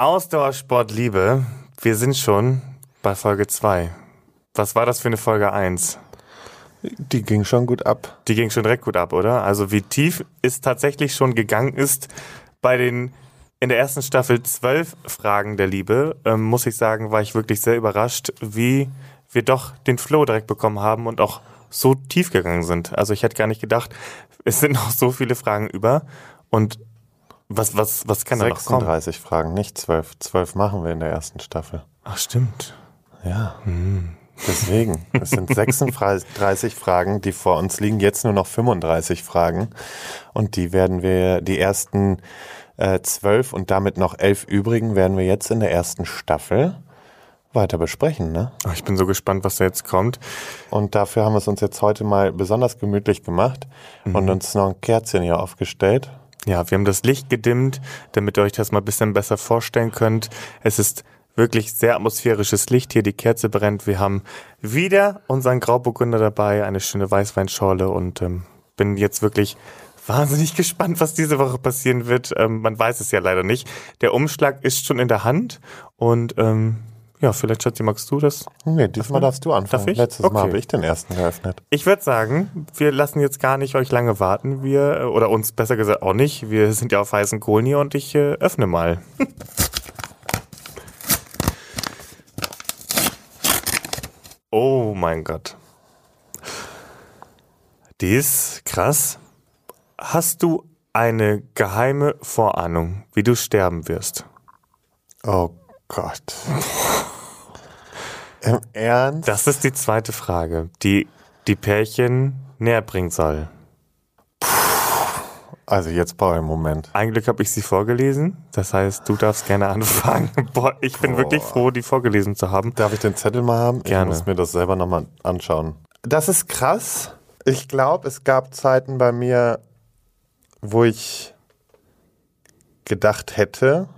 Ausdauersport Liebe. Wir sind schon bei Folge 2. Was war das für eine Folge 1? Die ging schon gut ab. Die ging schon direkt gut ab, oder? Also wie tief es tatsächlich schon gegangen ist bei den in der ersten Staffel zwölf Fragen der Liebe, ähm, muss ich sagen, war ich wirklich sehr überrascht, wie wir doch den Flow direkt bekommen haben und auch so tief gegangen sind. Also ich hätte gar nicht gedacht, es sind noch so viele Fragen über und was, was, was kann da noch kommen? 36 Fragen, nicht zwölf. Zwölf machen wir in der ersten Staffel. Ach, stimmt. Ja. Hm. Deswegen. Es sind 36 Fragen, die vor uns liegen. Jetzt nur noch 35 Fragen. Und die werden wir, die ersten äh, zwölf und damit noch elf übrigen, werden wir jetzt in der ersten Staffel weiter besprechen. Ne? Oh, ich bin so gespannt, was da jetzt kommt. Und dafür haben wir es uns jetzt heute mal besonders gemütlich gemacht mhm. und uns noch ein Kerzchen hier aufgestellt. Ja, wir haben das Licht gedimmt, damit ihr euch das mal ein bisschen besser vorstellen könnt. Es ist wirklich sehr atmosphärisches Licht hier, die Kerze brennt. Wir haben wieder unseren Grauburgunder dabei, eine schöne Weißweinschorle und ähm, bin jetzt wirklich wahnsinnig gespannt, was diese Woche passieren wird. Ähm, man weiß es ja leider nicht. Der Umschlag ist schon in der Hand und ähm, ja, vielleicht, Schatzi, magst du das? Nee, diesmal darfst du anfangen. Darf ich? Letztes okay. Mal habe ich den ersten geöffnet. Ich würde sagen, wir lassen jetzt gar nicht euch lange warten. Wir, äh, oder uns besser gesagt auch nicht. Wir sind ja auf heißen Kohlen hier und ich äh, öffne mal. oh mein Gott. Die ist krass. Hast du eine geheime Vorahnung, wie du sterben wirst? Oh Gott. Im Ernst? Das ist die zweite Frage, die die Pärchen näher bringen soll. Also jetzt brauche ich einen Moment. Ein Glück habe ich sie vorgelesen. Das heißt, du darfst gerne anfangen. Boah, ich bin Boah. wirklich froh, die vorgelesen zu haben. Darf ich den Zettel mal haben? Gerne. Ich muss mir das selber nochmal anschauen. Das ist krass. Ich glaube, es gab Zeiten bei mir, wo ich gedacht hätte,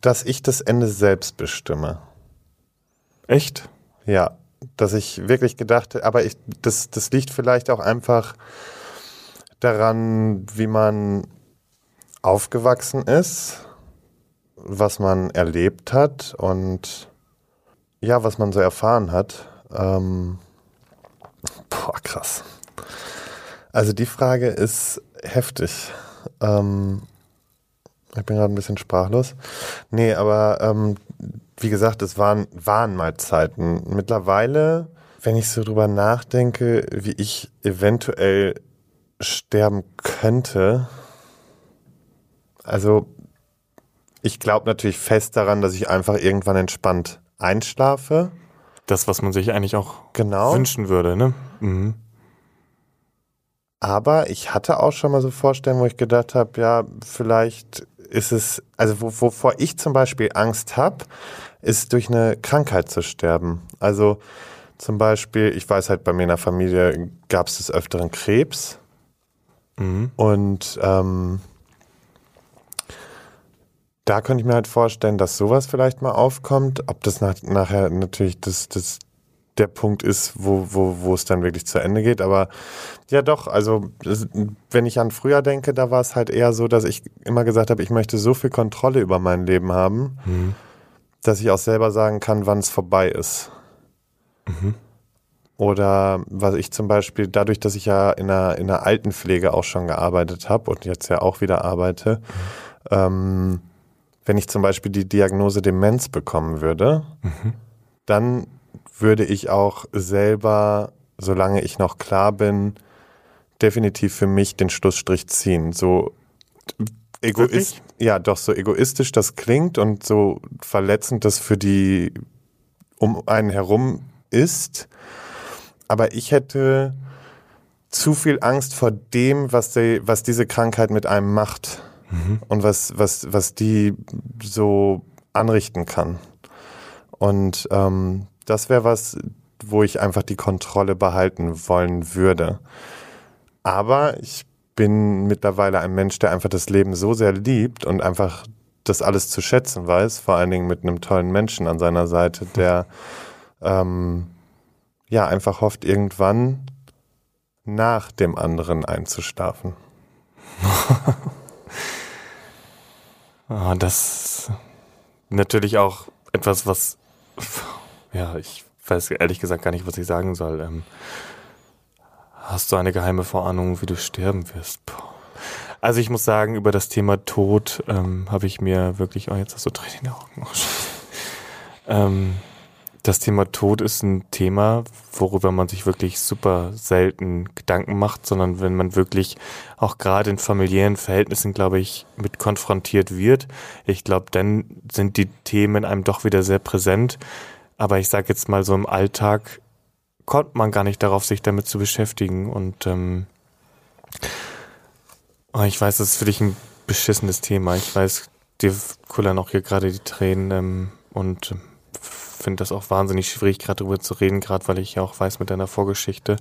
dass ich das Ende selbst bestimme. Echt? Ja, dass ich wirklich gedacht, aber ich, das, das liegt vielleicht auch einfach daran, wie man aufgewachsen ist, was man erlebt hat und ja, was man so erfahren hat. Ähm, boah, krass. Also die Frage ist heftig. Ähm, ich bin gerade ein bisschen sprachlos. Nee, aber ähm, wie gesagt, es waren, waren mal Zeiten. Mittlerweile, wenn ich so drüber nachdenke, wie ich eventuell sterben könnte, also ich glaube natürlich fest daran, dass ich einfach irgendwann entspannt einschlafe. Das, was man sich eigentlich auch genau. wünschen würde, ne? Mhm. Aber ich hatte auch schon mal so Vorstellungen, wo ich gedacht habe, ja, vielleicht ist es, also wovor ich zum Beispiel Angst habe, ist durch eine Krankheit zu sterben. Also zum Beispiel, ich weiß halt, bei mir in der Familie gab es des Öfteren Krebs. Mhm. Und ähm, da könnte ich mir halt vorstellen, dass sowas vielleicht mal aufkommt. Ob das nach, nachher natürlich das, das der Punkt ist, wo, wo, wo es dann wirklich zu Ende geht. Aber ja doch, also wenn ich an früher denke, da war es halt eher so, dass ich immer gesagt habe, ich möchte so viel Kontrolle über mein Leben haben, mhm. dass ich auch selber sagen kann, wann es vorbei ist. Mhm. Oder was ich zum Beispiel, dadurch, dass ich ja in der, in der Altenpflege auch schon gearbeitet habe und jetzt ja auch wieder arbeite, mhm. ähm, wenn ich zum Beispiel die Diagnose Demenz bekommen würde, mhm. dann würde ich auch selber, solange ich noch klar bin, definitiv für mich den Schlussstrich ziehen. So egoistisch, ja, doch so egoistisch das klingt und so verletzend das für die um einen herum ist. Aber ich hätte zu viel Angst vor dem, was, die, was diese Krankheit mit einem macht mhm. und was, was, was die so anrichten kann. Und ähm, das wäre was, wo ich einfach die Kontrolle behalten wollen würde. Aber ich bin mittlerweile ein Mensch, der einfach das Leben so sehr liebt und einfach das alles zu schätzen weiß, vor allen Dingen mit einem tollen Menschen an seiner Seite, der ähm, ja einfach hofft, irgendwann nach dem anderen einzuschlafen. oh, das natürlich auch etwas, was, ja, ich weiß ehrlich gesagt gar nicht, was ich sagen soll. Ähm, hast du eine geheime Vorahnung, wie du sterben wirst? Boah. Also ich muss sagen, über das Thema Tod ähm, habe ich mir wirklich, oh, jetzt hast du Tränen in den Augen. Ähm, das Thema Tod ist ein Thema, worüber man sich wirklich super selten Gedanken macht, sondern wenn man wirklich auch gerade in familiären Verhältnissen, glaube ich, mit konfrontiert wird. Ich glaube, dann sind die Themen einem doch wieder sehr präsent. Aber ich sage jetzt mal so im Alltag kommt man gar nicht darauf, sich damit zu beschäftigen. Und ähm, oh, ich weiß, das ist für dich ein beschissenes Thema. Ich weiß, dir kullern auch hier gerade die Tränen ähm, und finde das auch wahnsinnig schwierig, gerade darüber zu reden, gerade weil ich ja auch weiß mit deiner Vorgeschichte.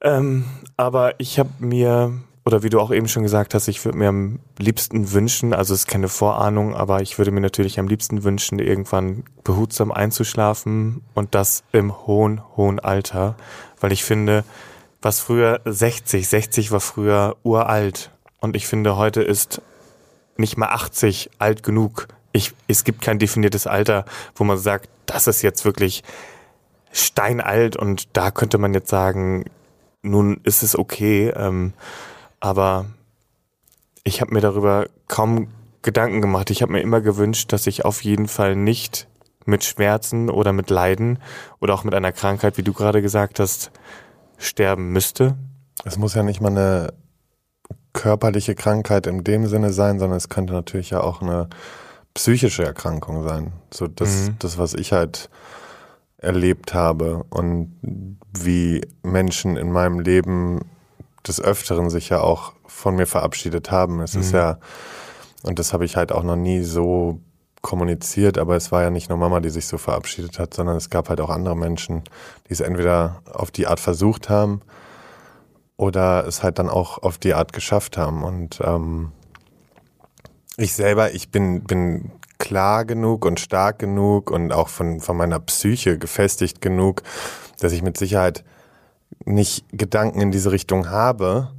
Ähm, aber ich habe mir, oder wie du auch eben schon gesagt hast, ich würde mir am liebsten wünschen, also es ist keine Vorahnung, aber ich würde mir natürlich am liebsten wünschen, irgendwann behutsam einzuschlafen und das im hohen, hohen Alter, weil ich finde, was früher 60, 60 war früher uralt. Und ich finde, heute ist nicht mal 80 alt genug. Ich, es gibt kein definiertes Alter, wo man sagt, das ist jetzt wirklich steinalt. Und da könnte man jetzt sagen, nun ist es okay, ähm, aber ich habe mir darüber kaum Gedanken gemacht. Ich habe mir immer gewünscht, dass ich auf jeden Fall nicht mit Schmerzen oder mit Leiden oder auch mit einer Krankheit, wie du gerade gesagt hast, sterben müsste. Es muss ja nicht mal eine körperliche Krankheit in dem Sinne sein, sondern es könnte natürlich ja auch eine psychische Erkrankung sein. So das, mhm. das, was ich halt erlebt habe und wie Menschen in meinem Leben des Öfteren sich ja auch von mir verabschiedet haben. Es mhm. ist ja, und das habe ich halt auch noch nie so kommuniziert, aber es war ja nicht nur Mama, die sich so verabschiedet hat, sondern es gab halt auch andere Menschen, die es entweder auf die Art versucht haben oder es halt dann auch auf die Art geschafft haben. Und ähm, ich selber, ich bin, bin klar genug und stark genug und auch von, von meiner Psyche gefestigt genug, dass ich mit Sicherheit nicht Gedanken in diese Richtung habe.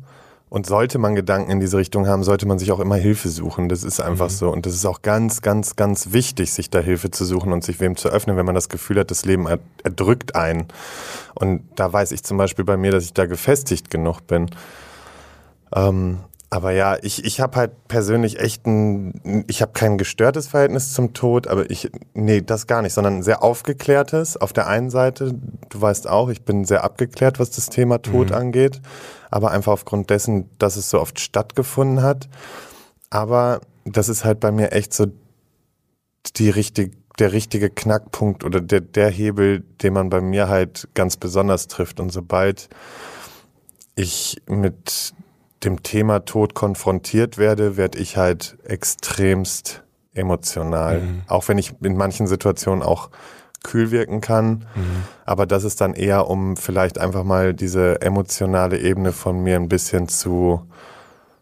Und sollte man Gedanken in diese Richtung haben, sollte man sich auch immer Hilfe suchen. Das ist einfach mhm. so. Und das ist auch ganz, ganz, ganz wichtig, sich da Hilfe zu suchen und sich wem zu öffnen, wenn man das Gefühl hat, das Leben erdrückt einen. Und da weiß ich zum Beispiel bei mir, dass ich da gefestigt genug bin. Ähm, aber ja, ich, ich habe halt persönlich echt ein, ich habe kein gestörtes Verhältnis zum Tod, aber ich, nee, das gar nicht, sondern ein sehr aufgeklärtes. Auf der einen Seite, du weißt auch, ich bin sehr abgeklärt, was das Thema Tod mhm. angeht, aber einfach aufgrund dessen, dass es so oft stattgefunden hat. Aber das ist halt bei mir echt so die richtige, der richtige Knackpunkt oder der, der Hebel, den man bei mir halt ganz besonders trifft. Und sobald ich mit dem Thema Tod konfrontiert werde, werde ich halt extremst emotional. Mhm. Auch wenn ich in manchen Situationen auch kühl wirken kann. Mhm. Aber das ist dann eher, um vielleicht einfach mal diese emotionale Ebene von mir ein bisschen zu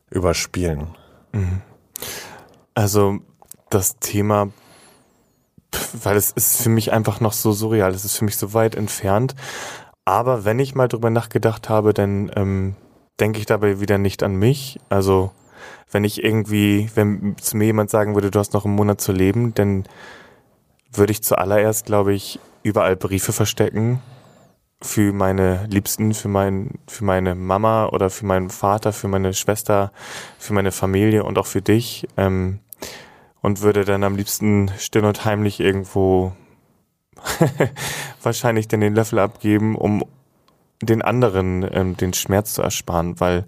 überspielen. Mhm. Also das Thema, weil es ist für mich einfach noch so surreal, es ist für mich so weit entfernt. Aber wenn ich mal drüber nachgedacht habe, dann ähm, denke ich dabei wieder nicht an mich. Also wenn ich irgendwie, wenn zu mir jemand sagen würde, du hast noch einen Monat zu leben, dann würde ich zuallererst, glaube ich, überall Briefe verstecken für meine Liebsten, für mein, für meine Mama oder für meinen Vater, für meine Schwester, für meine Familie und auch für dich. Ähm, und würde dann am liebsten still und heimlich irgendwo wahrscheinlich dann den Löffel abgeben, um den anderen ähm, den Schmerz zu ersparen, weil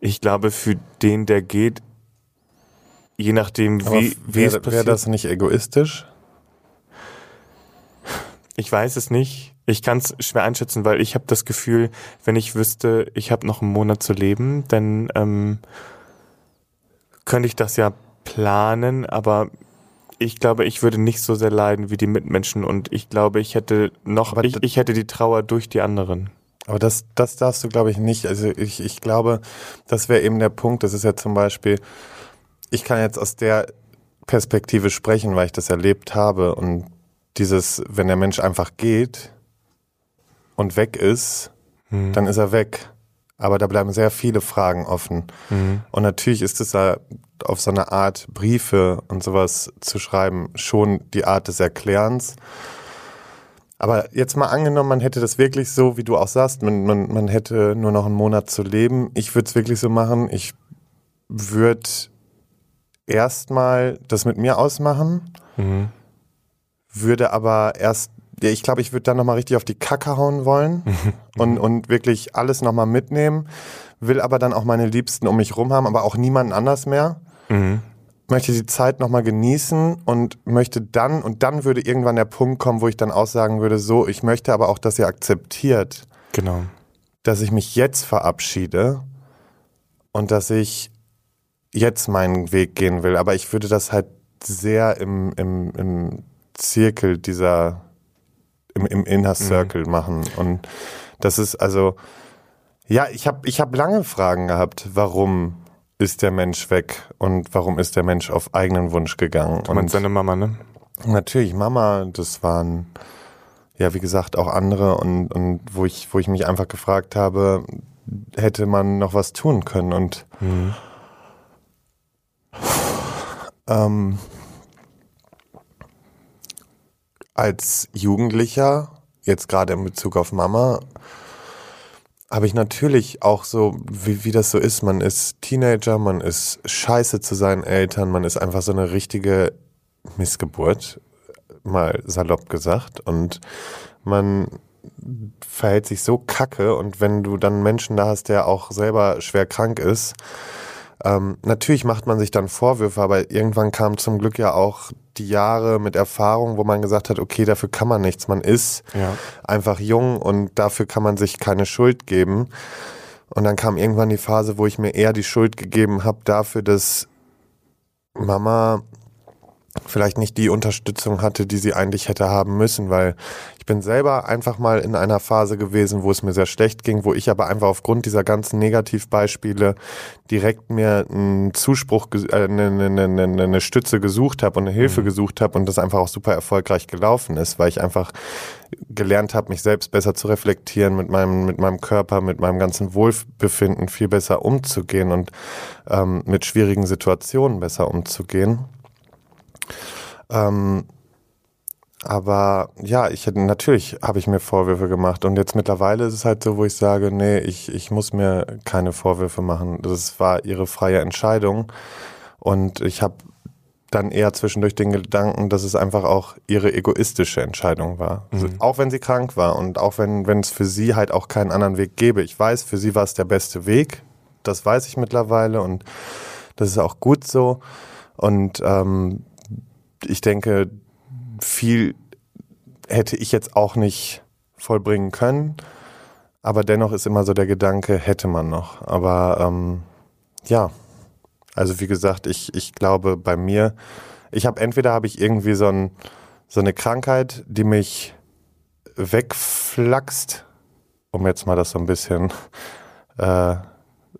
ich glaube, für den, der geht, je nachdem, wie, wie wär, es passiert. Wäre das nicht egoistisch? Ich weiß es nicht. Ich kann es schwer einschätzen, weil ich habe das Gefühl, wenn ich wüsste, ich habe noch einen Monat zu leben, dann ähm, könnte ich das ja planen, aber ich glaube, ich würde nicht so sehr leiden wie die Mitmenschen und ich glaube, ich hätte noch, ich, ich hätte die Trauer durch die anderen. Aber das, das darfst du, glaube ich, nicht. Also ich, ich glaube, das wäre eben der Punkt. Das ist ja zum Beispiel, ich kann jetzt aus der Perspektive sprechen, weil ich das erlebt habe. Und dieses, wenn der Mensch einfach geht und weg ist, hm. dann ist er weg. Aber da bleiben sehr viele Fragen offen. Mhm. Und natürlich ist es da auf so eine Art Briefe und sowas zu schreiben schon die Art des Erklärens. Aber jetzt mal angenommen, man hätte das wirklich so, wie du auch sagst, man, man, man hätte nur noch einen Monat zu leben. Ich würde es wirklich so machen. Ich würde erstmal das mit mir ausmachen, mhm. würde aber erst ich glaube, ich würde dann nochmal richtig auf die Kacke hauen wollen und, und wirklich alles nochmal mitnehmen, will aber dann auch meine Liebsten um mich rum haben, aber auch niemanden anders mehr. Mhm. Möchte die Zeit nochmal genießen und möchte dann, und dann würde irgendwann der Punkt kommen, wo ich dann aussagen würde, so, ich möchte aber auch, dass ihr akzeptiert, genau. dass ich mich jetzt verabschiede und dass ich jetzt meinen Weg gehen will. Aber ich würde das halt sehr im, im, im Zirkel dieser im, im Inner mhm. Circle mhm. machen. Und das ist also, ja, ich habe ich hab lange Fragen gehabt, warum ist der Mensch weg und warum ist der Mensch auf eigenen Wunsch gegangen. Du und seine Mama, ne? Natürlich, Mama, das waren ja, wie gesagt, auch andere und, und wo ich, wo ich mich einfach gefragt habe, hätte man noch was tun können und mhm. ähm, als Jugendlicher, jetzt gerade in Bezug auf Mama, habe ich natürlich auch so, wie, wie das so ist, man ist Teenager, man ist scheiße zu seinen Eltern, man ist einfach so eine richtige Missgeburt, mal salopp gesagt. Und man verhält sich so kacke und wenn du dann Menschen da hast, der auch selber schwer krank ist, ähm, natürlich macht man sich dann Vorwürfe, aber irgendwann kam zum Glück ja auch die Jahre mit Erfahrung, wo man gesagt hat, okay, dafür kann man nichts. Man ist ja. einfach jung und dafür kann man sich keine Schuld geben. Und dann kam irgendwann die Phase, wo ich mir eher die Schuld gegeben habe dafür, dass Mama vielleicht nicht die Unterstützung hatte, die sie eigentlich hätte haben müssen, weil ich bin selber einfach mal in einer Phase gewesen, wo es mir sehr schlecht ging, wo ich aber einfach aufgrund dieser ganzen Negativbeispiele direkt mir einen Zuspruch, äh, eine, eine, eine, eine Stütze gesucht habe und eine Hilfe mhm. gesucht habe und das einfach auch super erfolgreich gelaufen ist, weil ich einfach gelernt habe, mich selbst besser zu reflektieren, mit meinem, mit meinem Körper, mit meinem ganzen Wohlbefinden viel besser umzugehen und ähm, mit schwierigen Situationen besser umzugehen. Ähm, aber ja, ich natürlich habe ich mir Vorwürfe gemacht und jetzt mittlerweile ist es halt so, wo ich sage, nee, ich, ich muss mir keine Vorwürfe machen. Das war ihre freie Entscheidung und ich habe dann eher zwischendurch den Gedanken, dass es einfach auch ihre egoistische Entscheidung war. Mhm. Also auch wenn sie krank war und auch wenn wenn es für sie halt auch keinen anderen Weg gäbe. Ich weiß, für sie war es der beste Weg. Das weiß ich mittlerweile und das ist auch gut so. Und ähm, ich denke, viel hätte ich jetzt auch nicht vollbringen können. Aber dennoch ist immer so der Gedanke, hätte man noch. Aber ähm, ja, also wie gesagt, ich, ich glaube bei mir, ich habe entweder habe ich irgendwie so, ein, so eine Krankheit, die mich wegflaxt, um jetzt mal das so ein bisschen äh,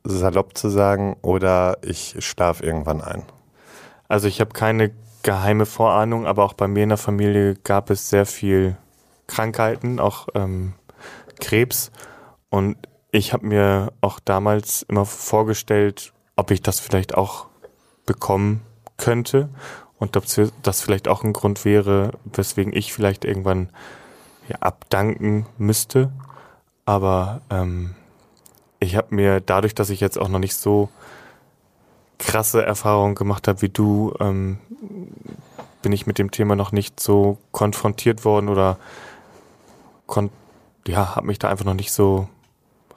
salopp zu sagen, oder ich schlafe irgendwann ein. Also ich habe keine geheime Vorahnung, aber auch bei mir in der Familie gab es sehr viel Krankheiten, auch ähm, Krebs. Und ich habe mir auch damals immer vorgestellt, ob ich das vielleicht auch bekommen könnte und ob das vielleicht auch ein Grund wäre, weswegen ich vielleicht irgendwann ja, abdanken müsste. Aber ähm, ich habe mir dadurch, dass ich jetzt auch noch nicht so krasse Erfahrungen gemacht habe wie du, ähm, bin ich mit dem Thema noch nicht so konfrontiert worden oder kon ja, habe mich da einfach noch nicht so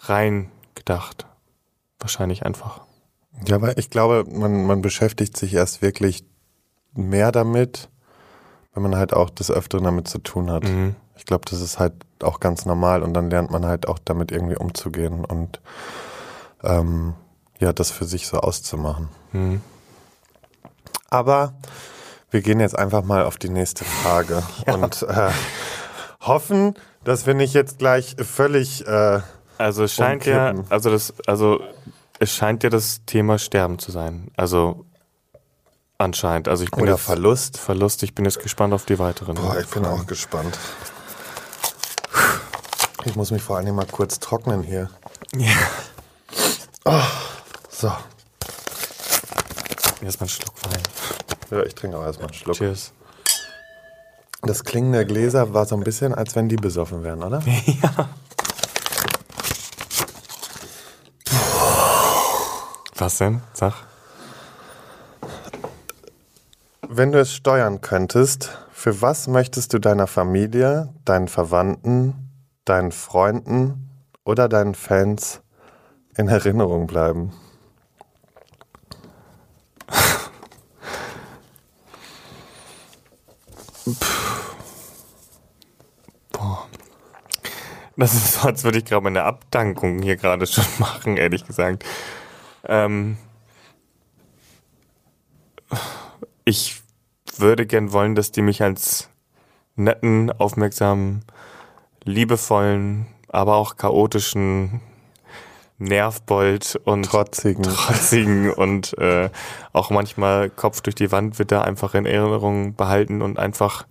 rein gedacht. Wahrscheinlich einfach. Ja, weil ich glaube, man, man beschäftigt sich erst wirklich mehr damit, wenn man halt auch des Öfteren damit zu tun hat. Mhm. Ich glaube, das ist halt auch ganz normal und dann lernt man halt auch damit irgendwie umzugehen und ähm, ja, das für sich so auszumachen. Mhm. Aber wir gehen jetzt einfach mal auf die nächste Frage ja. und äh, hoffen, dass wir nicht jetzt gleich völlig. Äh, also es scheint umkippen. ja, also das, also es scheint ja das Thema Sterben zu sein. Also anscheinend. Also ich bin Oder jetzt, Verlust. Verlust. Ich bin jetzt gespannt auf die weiteren. Boah, ich bin auch gespannt. Ich muss mich vor allem mal kurz trocknen hier. Ja. Oh, so. Erstmal einen Schluck Wein. Ja, ich trinke auch erstmal einen Schluck. Cheers. Das Klingen der Gläser war so ein bisschen, als wenn die besoffen wären, oder? ja. Was denn? Sag. Wenn du es steuern könntest, für was möchtest du deiner Familie, deinen Verwandten, deinen Freunden oder deinen Fans in Erinnerung bleiben? Das ist so, als würde ich gerade meine Abdankung hier gerade schon machen, ehrlich gesagt. Ähm ich würde gern wollen, dass die mich als netten, aufmerksamen, liebevollen, aber auch chaotischen Nervbold und Trotzigen. trotzigen und äh, auch manchmal Kopf durch die Wand wird da einfach in Erinnerung behalten und einfach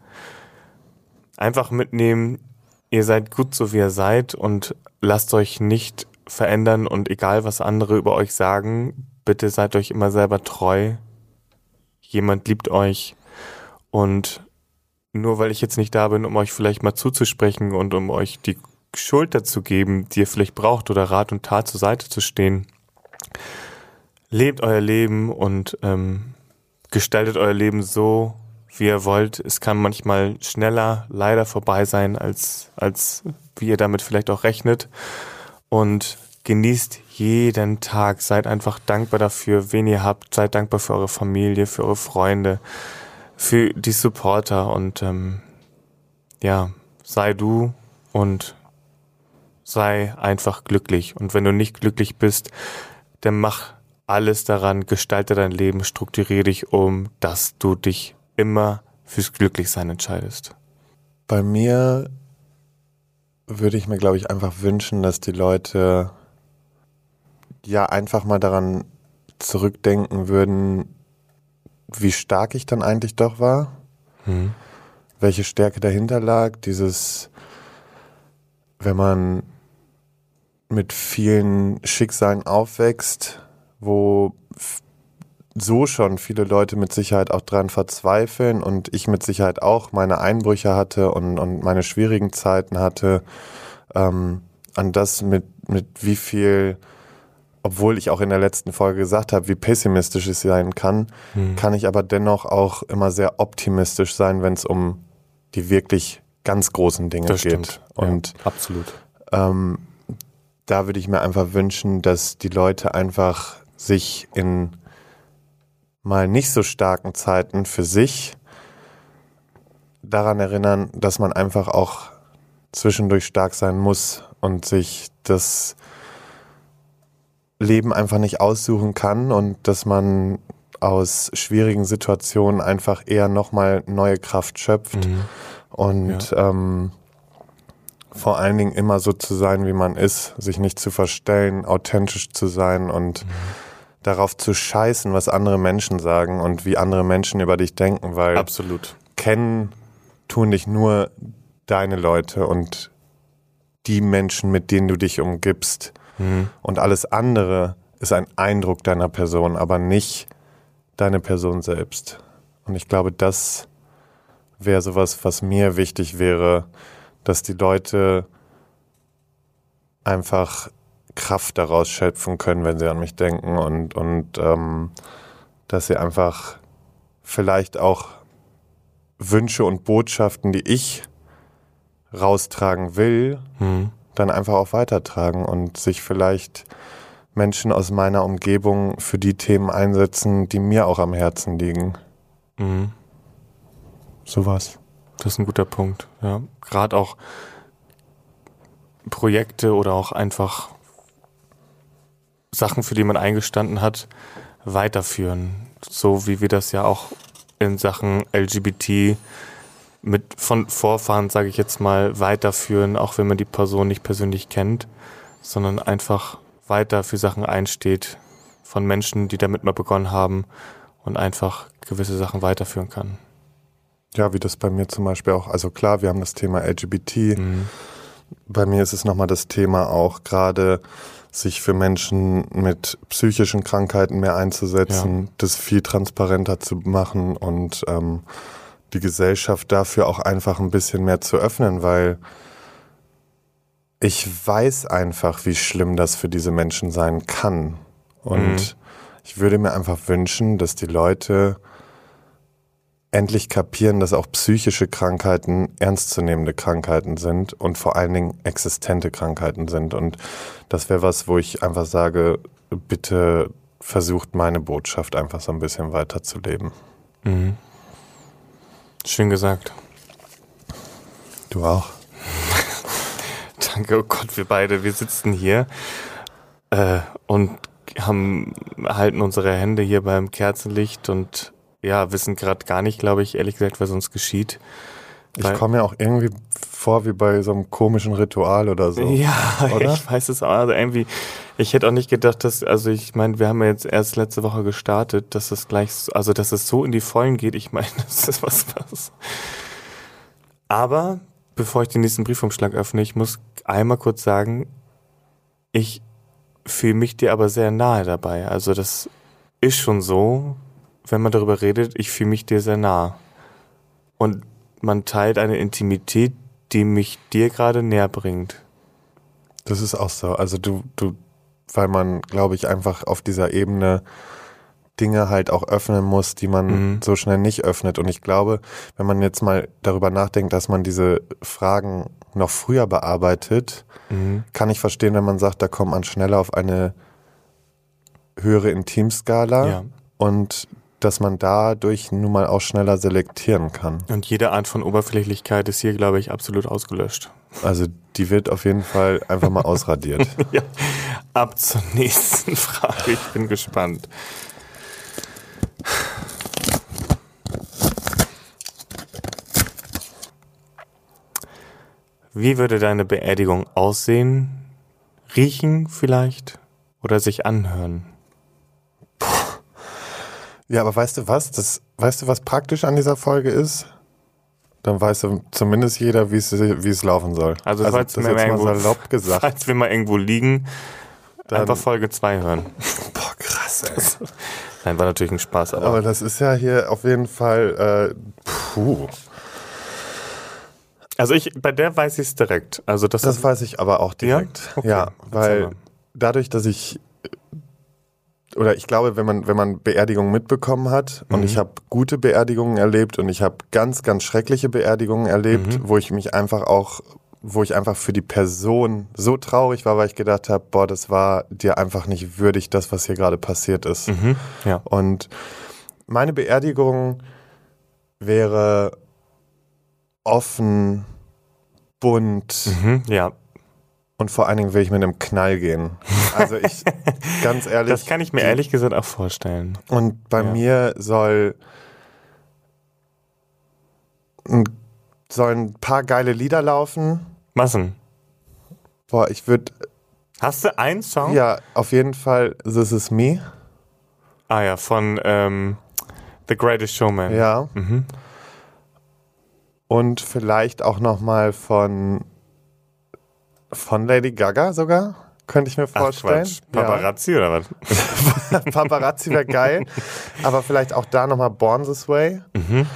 einfach mitnehmen. Ihr seid gut so wie ihr seid und lasst euch nicht verändern und egal was andere über euch sagen, bitte seid euch immer selber treu. Jemand liebt euch und nur weil ich jetzt nicht da bin, um euch vielleicht mal zuzusprechen und um euch die Schulter zu geben, die ihr vielleicht braucht oder Rat und Tat zur Seite zu stehen. Lebt euer Leben und ähm, gestaltet euer Leben so, wie ihr wollt. Es kann manchmal schneller leider vorbei sein, als, als wie ihr damit vielleicht auch rechnet. Und genießt jeden Tag. Seid einfach dankbar dafür, wen ihr habt. Seid dankbar für eure Familie, für eure Freunde, für die Supporter und ähm, ja, sei du und sei einfach glücklich. Und wenn du nicht glücklich bist, dann mach alles daran, gestalte dein Leben, strukturiere dich um, dass du dich immer fürs Glücklichsein entscheidest. Bei mir würde ich mir, glaube ich, einfach wünschen, dass die Leute ja einfach mal daran zurückdenken würden, wie stark ich dann eigentlich doch war, Hm. welche Stärke dahinter lag, dieses, wenn man mit vielen Schicksalen aufwächst, wo so schon viele Leute mit Sicherheit auch dran verzweifeln und ich mit Sicherheit auch meine Einbrüche hatte und, und meine schwierigen Zeiten hatte, ähm, an das mit, mit wie viel, obwohl ich auch in der letzten Folge gesagt habe, wie pessimistisch es sein kann, Hm. kann ich aber dennoch auch immer sehr optimistisch sein, wenn es um die wirklich ganz großen Dinge Das geht. stimmt. Und ja, absolut. ähm, da würde ich mir einfach wünschen, dass die Leute einfach sich in mal nicht so starken Zeiten für sich daran erinnern, dass man einfach auch zwischendurch stark sein muss und sich das Leben einfach nicht aussuchen kann und dass man aus schwierigen Situationen einfach eher nochmal neue Kraft schöpft Mhm. und ähm, vor allen Dingen immer so zu sein, wie man ist, sich nicht zu verstellen, authentisch zu sein und darauf zu scheißen, was andere Menschen sagen und wie andere Menschen über dich denken, weil Absolut. kennen tun dich nur deine Leute und die Menschen, mit denen du dich umgibst. Mhm. Und alles andere ist ein Eindruck deiner Person, aber nicht deine Person selbst. Und ich glaube, das wäre sowas, was mir wichtig wäre, dass die Leute einfach Kraft daraus schöpfen können, wenn sie an mich denken und, und ähm, dass sie einfach vielleicht auch Wünsche und Botschaften, die ich raustragen will, Mhm. dann einfach auch weitertragen und sich vielleicht Menschen aus meiner Umgebung für die Themen einsetzen, die mir auch am Herzen liegen. Mhm. Sowas. Das ist ein guter Punkt. Ja, gerade auch Projekte oder auch einfach Sachen, für die man eingestanden hat, weiterführen. So wie wir das ja auch in Sachen LGBT mit von Vorfahren, sage ich jetzt mal, weiterführen, auch wenn man die Person nicht persönlich kennt, sondern einfach weiter für Sachen einsteht von Menschen, die damit mal begonnen haben und einfach gewisse Sachen weiterführen kann. Ja, wie das bei mir zum Beispiel auch, also klar, wir haben das Thema LGBT, Mhm. bei mir ist es nochmal das Thema auch gerade sich für Menschen mit psychischen Krankheiten mehr einzusetzen, ja. das viel transparenter zu machen und ähm, die Gesellschaft dafür auch einfach ein bisschen mehr zu öffnen, weil ich weiß einfach, wie schlimm das für diese Menschen sein kann. Und mhm. ich würde mir einfach wünschen, dass die Leute endlich kapieren, dass auch psychische Krankheiten ernstzunehmende Krankheiten sind und vor allen Dingen existente Krankheiten sind. Und das wäre was, wo ich einfach sage, bitte versucht meine Botschaft einfach so ein bisschen weiterzuleben. Mhm. Schön gesagt. Du auch. Danke, oh Gott, wir beide, wir sitzen hier äh, und haben, halten unsere Hände hier beim Kerzenlicht und ja, wissen gerade gar nicht, glaube ich, ehrlich gesagt, was uns geschieht. Ich komme ja auch irgendwie vor wie bei so einem komischen Ritual oder so. Ja, oder? ich weiß es auch. Also irgendwie, ich hätte auch nicht gedacht, dass, also ich meine, wir haben ja jetzt erst letzte Woche gestartet, dass es gleich, also dass es so in die Vollen geht. Ich meine, das ist was, was. Aber bevor ich den nächsten Briefumschlag öffne, ich muss einmal kurz sagen, ich fühle mich dir aber sehr nahe dabei. Also das ist schon so, wenn man darüber redet, ich fühle mich dir sehr nah. Und man teilt eine Intimität, die mich dir gerade näher bringt. Das ist auch so. Also du, du, weil man, glaube ich, einfach auf dieser Ebene Dinge halt auch öffnen muss, die man mhm. so schnell nicht öffnet. Und ich glaube, wenn man jetzt mal darüber nachdenkt, dass man diese Fragen noch früher bearbeitet, mhm. kann ich verstehen, wenn man sagt, da kommt man schneller auf eine höhere Intimskala. Ja. Und dass man dadurch nun mal auch schneller selektieren kann. Und jede Art von Oberflächlichkeit ist hier, glaube ich, absolut ausgelöscht. Also die wird auf jeden Fall einfach mal ausradiert. ja. Ab zur nächsten Frage. Ich bin gespannt. Wie würde deine Beerdigung aussehen? Riechen vielleicht? Oder sich anhören? Ja, aber weißt du was? Das, weißt du, was praktisch an dieser Folge ist? Dann weiß zumindest jeder, wie es, laufen soll. Also, also falls, das wir jetzt mal salopp gesagt. falls wir mal irgendwo liegen, dann einfach Folge 2 hören. Boah, krass, ey. Nein, war natürlich ein Spaß. Aber, aber das ist ja hier auf jeden Fall, äh, puh. Also ich, bei der weiß ich es direkt. Also das, das weiß ich aber auch direkt. Ja, okay. ja weil dadurch, dass ich oder ich glaube, wenn man, wenn man Beerdigungen mitbekommen hat, mhm. und ich habe gute Beerdigungen erlebt und ich habe ganz, ganz schreckliche Beerdigungen erlebt, mhm. wo ich mich einfach auch, wo ich einfach für die Person so traurig war, weil ich gedacht habe, boah, das war dir einfach nicht würdig, das, was hier gerade passiert ist. Mhm. Ja. Und meine Beerdigung wäre offen, bunt. Mhm. Ja und vor allen Dingen will ich mit einem Knall gehen. Also ich, ganz ehrlich. Das kann ich mir ehrlich gesagt auch vorstellen. Und bei ja. mir soll, sollen ein paar geile Lieder laufen. Massen. Boah, ich würde. Hast du einen Song? Ja, auf jeden Fall This Is Me. Ah ja, von ähm, The Greatest Showman. Ja. Mhm. Und vielleicht auch nochmal von von Lady Gaga sogar? Könnte ich mir vorstellen. Ach, Paparazzi ja. oder was? Paparazzi wäre geil. aber vielleicht auch da nochmal Born This Way. Mhm.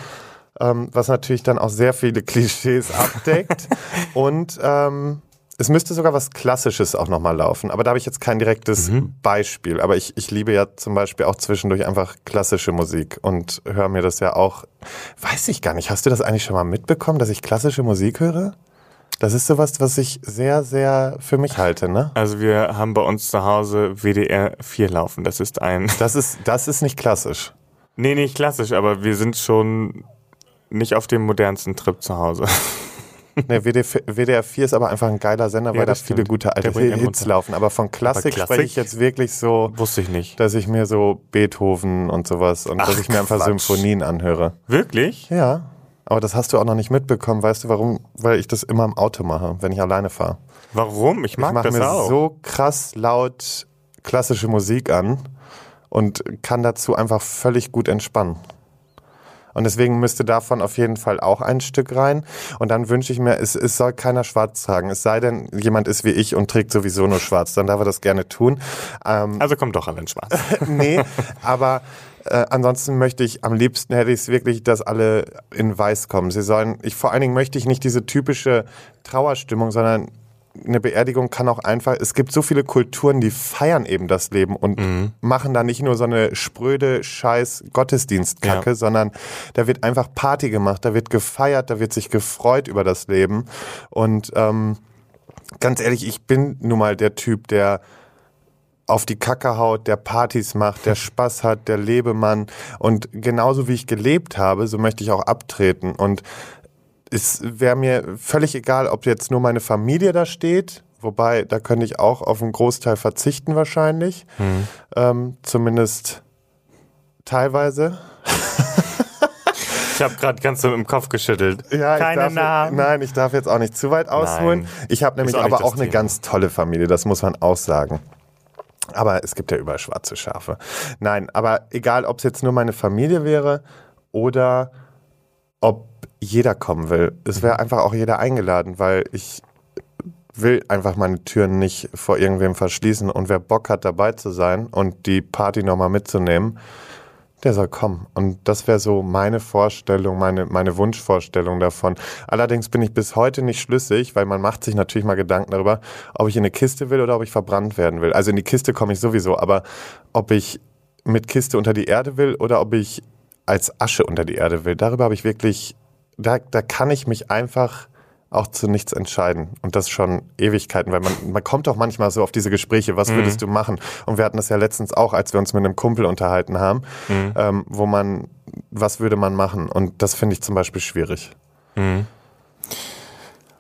Ähm, was natürlich dann auch sehr viele Klischees abdeckt. Und ähm, es müsste sogar was Klassisches auch nochmal laufen. Aber da habe ich jetzt kein direktes mhm. Beispiel. Aber ich, ich liebe ja zum Beispiel auch zwischendurch einfach klassische Musik und höre mir das ja auch. Weiß ich gar nicht. Hast du das eigentlich schon mal mitbekommen, dass ich klassische Musik höre? Das ist sowas, was ich sehr, sehr für mich halte, ne? Also wir haben bei uns zu Hause WDR 4 laufen. Das ist ein. Das ist, das ist nicht klassisch. Nee, nicht klassisch, aber wir sind schon nicht auf dem modernsten Trip zu Hause. Nee, WDR 4 ist aber einfach ein geiler Sender, weil ja, da viele gute alte Hits laufen. Aber von Klassik, Klassik spreche ich jetzt wirklich so. Wusste ich nicht. Dass ich mir so Beethoven und sowas und Ach, dass ich mir einfach Quatsch. Symphonien anhöre. Wirklich? Ja. Aber das hast du auch noch nicht mitbekommen. Weißt du warum? Weil ich das immer im Auto mache, wenn ich alleine fahre. Warum? Ich mag ich das mir auch. so krass laut klassische Musik an und kann dazu einfach völlig gut entspannen. Und deswegen müsste davon auf jeden Fall auch ein Stück rein. Und dann wünsche ich mir, es, es soll keiner schwarz tragen. Es sei denn, jemand ist wie ich und trägt sowieso nur schwarz. Dann darf er das gerne tun. Ähm, also kommt doch an den Schwarz. nee, aber äh, ansonsten möchte ich, am liebsten hätte ich es wirklich, dass alle in weiß kommen. Sie sollen, ich vor allen Dingen möchte ich nicht diese typische Trauerstimmung, sondern eine Beerdigung kann auch einfach, es gibt so viele Kulturen, die feiern eben das Leben und mhm. machen da nicht nur so eine spröde Scheiß Gottesdienstkacke, ja. sondern da wird einfach Party gemacht, da wird gefeiert, da wird sich gefreut über das Leben. Und ähm, ganz ehrlich, ich bin nun mal der Typ, der auf die Kacke haut, der Partys macht, der Spaß hat, der Lebemann. Und genauso wie ich gelebt habe, so möchte ich auch abtreten. Und es wäre mir völlig egal, ob jetzt nur meine Familie da steht, wobei da könnte ich auch auf einen Großteil verzichten wahrscheinlich. Mhm. Ähm, zumindest teilweise. Ich habe gerade ganz so im Kopf geschüttelt. Ja, Keine darf, Namen. Nein, ich darf jetzt auch nicht zu weit ausholen. Nein. Ich habe nämlich auch aber auch eine Thema. ganz tolle Familie, das muss man auch sagen. Aber es gibt ja überall schwarze Schafe. Nein, aber egal, ob es jetzt nur meine Familie wäre oder ob jeder kommen will. Es wäre einfach auch jeder eingeladen, weil ich will einfach meine Türen nicht vor irgendwem verschließen und wer Bock hat dabei zu sein und die Party nochmal mitzunehmen, der soll kommen. Und das wäre so meine Vorstellung, meine, meine Wunschvorstellung davon. Allerdings bin ich bis heute nicht schlüssig, weil man macht sich natürlich mal Gedanken darüber, ob ich in eine Kiste will oder ob ich verbrannt werden will. Also in die Kiste komme ich sowieso, aber ob ich mit Kiste unter die Erde will oder ob ich als Asche unter die Erde will, darüber habe ich wirklich da, da kann ich mich einfach auch zu nichts entscheiden. Und das schon Ewigkeiten, weil man, man kommt doch manchmal so auf diese Gespräche, was mhm. würdest du machen? Und wir hatten das ja letztens auch, als wir uns mit einem Kumpel unterhalten haben, mhm. ähm, wo man, was würde man machen? Und das finde ich zum Beispiel schwierig. Mhm.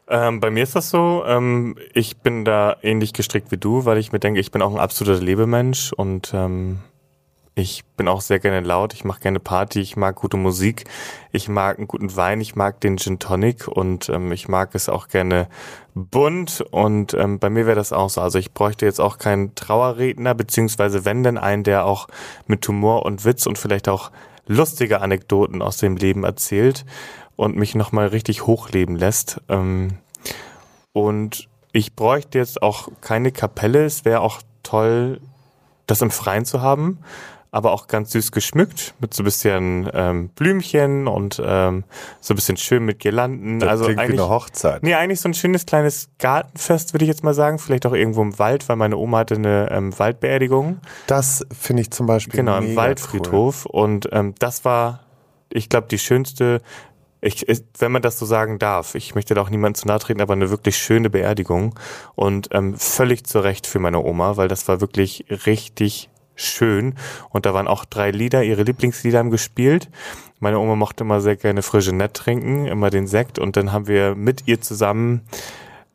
Ähm, bei mir ist das so, ähm, ich bin da ähnlich gestrickt wie du, weil ich mir denke, ich bin auch ein absoluter Lebemensch und ähm, ich bin auch sehr gerne laut, ich mache gerne Party, ich mag gute Musik, ich mag einen guten Wein, ich mag den Gin Tonic und ähm, ich mag es auch gerne bunt und ähm, bei mir wäre das auch so. Also ich bräuchte jetzt auch keinen Trauerredner, beziehungsweise wenn denn einen, der auch mit Humor und Witz und vielleicht auch lustige Anekdoten aus dem Leben erzählt und mich nochmal richtig hochleben lässt. Ähm, und ich bräuchte jetzt auch keine Kapelle, es wäre auch toll, das im Freien zu haben aber auch ganz süß geschmückt mit so ein bisschen ähm, Blümchen und ähm, so ein bisschen schön mit Girlanden. Das also klingt eigentlich wie eine Hochzeit. Nee, eigentlich so ein schönes kleines Gartenfest, würde ich jetzt mal sagen. Vielleicht auch irgendwo im Wald, weil meine Oma hatte eine ähm, Waldbeerdigung. Das finde ich zum Beispiel Genau, im Waldfriedhof. Cool. Und ähm, das war, ich glaube, die schönste ich, wenn man das so sagen darf, ich möchte da auch niemand zu nahe treten, aber eine wirklich schöne Beerdigung und ähm, völlig zu Recht für meine Oma, weil das war wirklich richtig schön. Und da waren auch drei Lieder, ihre Lieblingslieder haben gespielt. Meine Oma mochte immer sehr gerne frische Nett trinken, immer den Sekt. Und dann haben wir mit ihr zusammen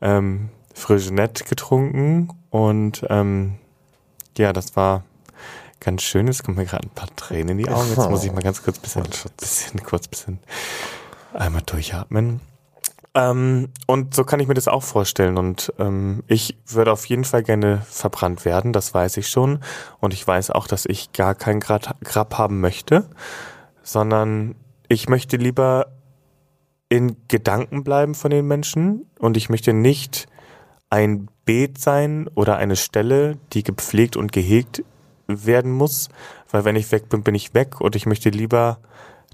ähm, frische Nett getrunken. Und ähm, ja, das war ganz schön. Es kommen mir gerade ein paar Tränen in die Augen. Jetzt muss ich mal ganz kurz bisschen, bisschen kurz bisschen einmal durchatmen. Ähm, und so kann ich mir das auch vorstellen. Und ähm, ich würde auf jeden Fall gerne verbrannt werden, das weiß ich schon. Und ich weiß auch, dass ich gar kein Grab haben möchte, sondern ich möchte lieber in Gedanken bleiben von den Menschen und ich möchte nicht ein Beet sein oder eine Stelle, die gepflegt und gehegt werden muss, weil wenn ich weg bin, bin ich weg und ich möchte lieber,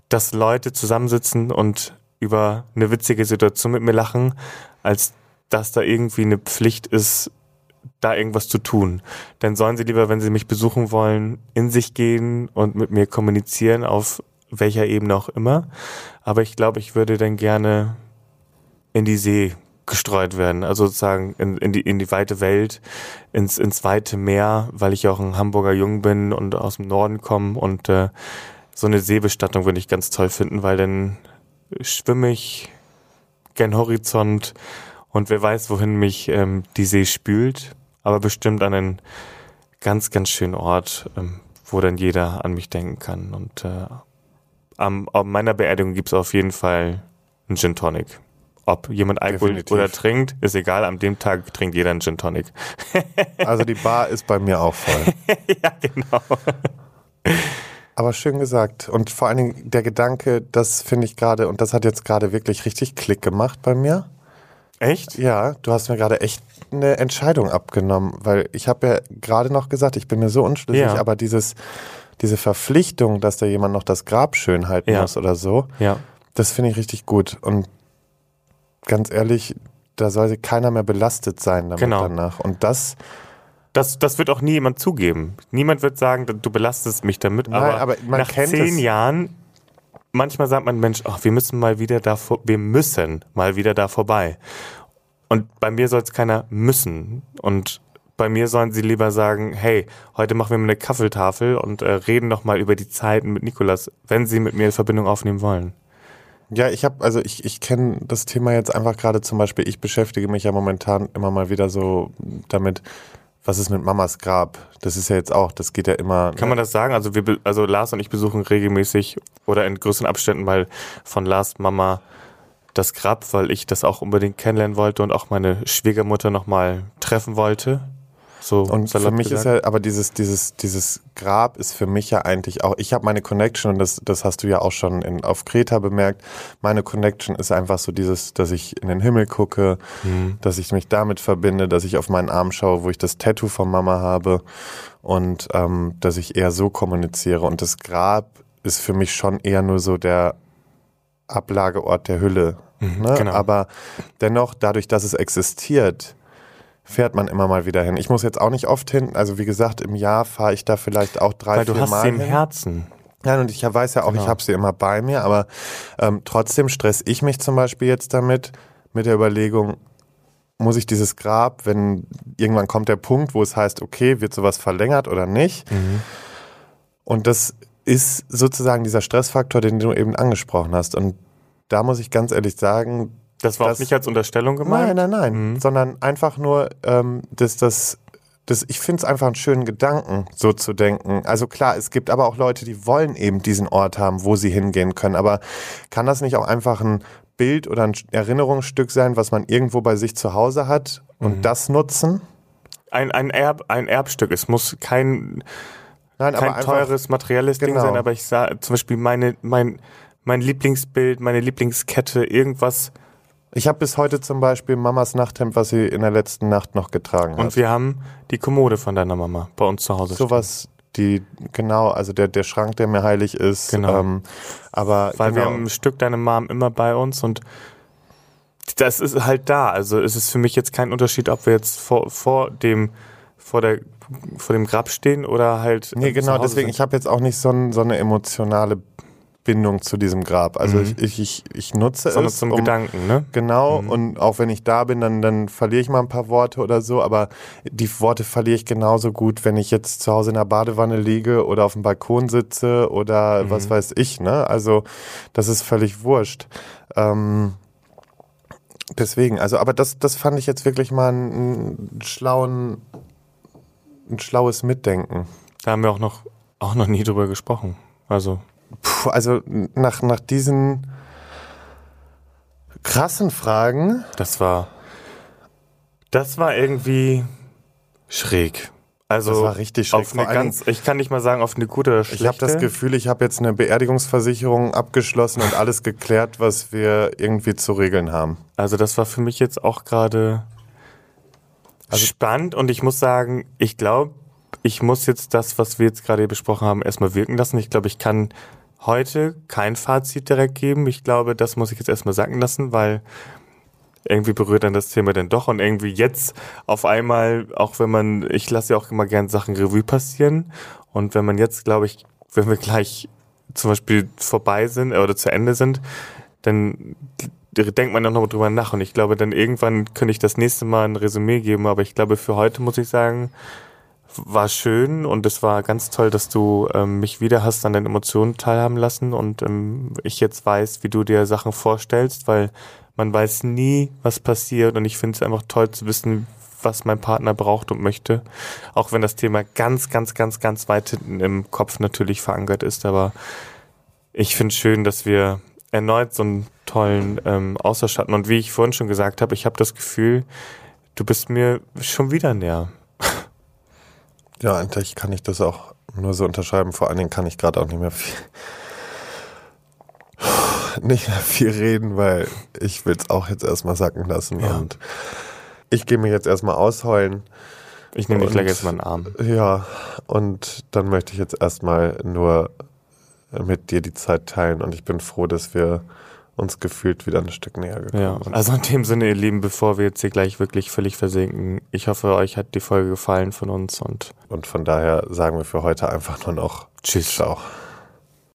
dass Leute zusammensitzen und über eine witzige Situation mit mir lachen, als dass da irgendwie eine Pflicht ist, da irgendwas zu tun. Dann sollen sie lieber, wenn sie mich besuchen wollen, in sich gehen und mit mir kommunizieren, auf welcher Ebene auch immer. Aber ich glaube, ich würde dann gerne in die See gestreut werden, also sozusagen in, in, die, in die weite Welt, ins, ins weite Meer, weil ich auch ein Hamburger Jung bin und aus dem Norden komme und äh, so eine Seebestattung würde ich ganz toll finden, weil dann schwimme ich gen Horizont und wer weiß, wohin mich ähm, die See spült, aber bestimmt an einen ganz, ganz schönen Ort, ähm, wo dann jeder an mich denken kann. Und äh, am, an meiner Beerdigung gibt's auf jeden Fall einen Gin Tonic. Ob jemand Alkohol Definitiv. oder trinkt, ist egal. An dem Tag trinkt jeder einen Gin Tonic. also die Bar ist bei mir auch voll. ja, genau. Aber schön gesagt. Und vor allen Dingen der Gedanke, das finde ich gerade, und das hat jetzt gerade wirklich richtig Klick gemacht bei mir. Echt? Ja, du hast mir gerade echt eine Entscheidung abgenommen, weil ich habe ja gerade noch gesagt, ich bin mir so unschlüssig, Ja. aber dieses, diese Verpflichtung, dass da jemand noch das Grab schön halten Ja. muss oder so, Ja. das finde ich richtig gut. Und ganz ehrlich, da soll keiner mehr belastet sein damit Genau. danach. Und das, Das, das wird auch nie jemand zugeben. Niemand wird sagen, du belastest mich damit. Nein, aber, aber nach zehn es. Jahren, manchmal sagt man, Mensch, ach, wir müssen mal wieder da, wir müssen mal wieder da vorbei. Und bei mir soll es keiner müssen. Und bei mir sollen sie lieber sagen, hey, heute machen wir mal eine Kaffeetafel und äh, reden noch mal über die Zeiten mit Nikolas, wenn sie mit mir eine Verbindung aufnehmen wollen. ja, ich habe, also ich, ich kenne das Thema jetzt einfach gerade zum Beispiel, ich beschäftige mich ja momentan immer mal wieder so damit, was ist mit Mamas Grab? Das ist ja jetzt auch, das geht ja immer. Kann man das sagen? Also wir, also Lars und ich besuchen regelmäßig oder in größeren Abständen mal von Lars Mama das Grab, weil ich das auch unbedingt kennenlernen wollte und auch meine Schwiegermutter nochmal treffen wollte. So Und für salopp mich ist gesagt. ja, aber dieses, dieses, dieses Grab ist für mich ja eigentlich auch, ich habe meine Connection und das, das hast du ja auch schon in, auf Kreta bemerkt. Meine Connection ist einfach so dieses, dass ich in den Himmel gucke, Mhm. dass ich mich damit verbinde, dass ich auf meinen Arm schaue, wo ich das Tattoo von Mama habe und ähm, dass ich eher so kommuniziere. Und das Grab ist für mich schon eher nur so der Ablageort der Hülle. Ne? genau. Aber dennoch, dadurch, dass es existiert, fährt man immer mal wieder hin. Ich muss jetzt auch nicht oft hin. Also wie gesagt, im Jahr fahre ich da vielleicht auch drei, Weil du vier hast Mal sie im hin. Herzen. Nein, und ich weiß ja auch, Genau. ich habe sie immer bei mir, aber ähm, trotzdem stress ich mich zum Beispiel jetzt damit, mit der Überlegung, muss ich dieses Grab, wenn irgendwann kommt der Punkt, wo es heißt, okay, wird sowas verlängert oder nicht? Mhm. Und das ist sozusagen dieser Stressfaktor, den du eben angesprochen hast. Und da muss ich ganz ehrlich sagen, Das war Das- auch nicht als Unterstellung gemeint. Nein, nein, nein. Mhm. Sondern einfach nur, ähm, dass das, das ich finde es einfach einen schönen Gedanken, so zu denken. Also klar, es gibt aber auch Leute, die wollen eben diesen Ort haben, wo sie hingehen können. Aber kann das nicht auch einfach ein Bild oder ein Erinnerungsstück sein, was man irgendwo bei sich zu Hause hat und Mhm. das nutzen? Ein, ein, Erb, ein Erbstück. Es muss kein, Nein, kein einfach, teures materielles Ding Genau. sein, aber ich sah zum Beispiel meine, mein, mein Lieblingsbild, meine Lieblingskette, irgendwas. Ich habe bis heute zum Beispiel Mamas Nachthemd, was sie in der letzten Nacht noch getragen Und hat. wir haben die Kommode von deiner Mama bei uns zu Hause. Sowas, die, genau, also der, der Schrank, der mir heilig ist. Genau. Ähm, aber Weil wir genau. haben ein Stück deiner Mom immer bei uns und das ist halt da. Also es ist für mich jetzt kein Unterschied, ob wir jetzt vor, vor dem vor der vor dem Grab stehen oder halt Nee, äh, genau, deswegen, sind. ich habe jetzt auch nicht so, ein, so eine emotionale Bindung zu diesem Grab. Also Mhm. ich, ich, ich, nutze sondern es. zum um, Gedanken, ne? Genau, Mhm. und auch wenn ich da bin, dann, dann verliere ich mal ein paar Worte oder so, aber die Worte verliere ich genauso gut, wenn ich jetzt zu Hause in der Badewanne liege oder auf dem Balkon sitze oder Mhm. was weiß ich, ne? Also das ist völlig wurscht. Ähm, deswegen, also, aber das, das fand ich jetzt wirklich mal einen schlauen, ein schlaues Mitdenken. Da haben wir auch noch auch noch nie drüber gesprochen. Also Puh, also nach, nach diesen krassen Fragen, das war das war irgendwie schräg. Also das war richtig schräg. auf eine ganz, ich kann nicht mal sagen auf eine gute oder schlechte. Ich habe das Gefühl, ich habe jetzt eine Beerdigungsversicherung abgeschlossen und alles geklärt, was wir irgendwie zu regeln haben. Also das war für mich jetzt auch gerade Also spannend und ich muss sagen, ich glaube, ich muss jetzt das, was wir jetzt gerade besprochen haben, erstmal wirken lassen. Ich glaube, ich kann heute kein Fazit direkt geben. Ich glaube, das muss ich jetzt erstmal sacken lassen, weil irgendwie berührt dann das Thema dann doch. Und irgendwie jetzt auf einmal, auch wenn man, ich lasse ja auch immer gern Sachen Revue passieren. Und wenn man jetzt, glaube ich, wenn wir gleich zum Beispiel vorbei sind äh, oder zu Ende sind, dann denkt man dann noch drüber nach. Und ich glaube, dann irgendwann könnte ich das nächste Mal ein Resümee geben, aber ich glaube, für heute muss ich sagen, war schön und es war ganz toll, dass du ähm, mich wieder hast an deinen Emotionen teilhaben lassen und ähm, ich jetzt weiß, wie du dir Sachen vorstellst, weil man weiß nie, was passiert und ich finde es einfach toll zu wissen, was mein Partner braucht und möchte, auch wenn das Thema ganz, ganz, ganz, ganz weit hinten im Kopf natürlich verankert ist, aber ich finde es schön, dass wir erneut so einen tollen ähm, Austausch hatten und wie ich vorhin schon gesagt habe, ich habe das Gefühl, du bist mir schon wieder näher. Ja, eigentlich kann ich das auch nur so unterschreiben. Vor allen Dingen kann ich gerade auch nicht mehr viel, nicht mehr viel reden, weil ich will es auch jetzt erstmal sacken lassen. Ja. Und ich gehe mir jetzt erstmal ausheulen. Ich nehme dich gleich erstmal in den Arm. Ja, und dann möchte ich jetzt erstmal nur mit dir die Zeit teilen. Und ich bin froh, dass wir uns gefühlt wieder ein Stück näher gekommen Ja, sind. also in dem Sinne, ihr Lieben, bevor wir jetzt hier gleich wirklich völlig versinken, ich hoffe, euch hat die Folge gefallen von uns und Und von daher sagen wir für heute einfach nur noch tschüss. Ciao.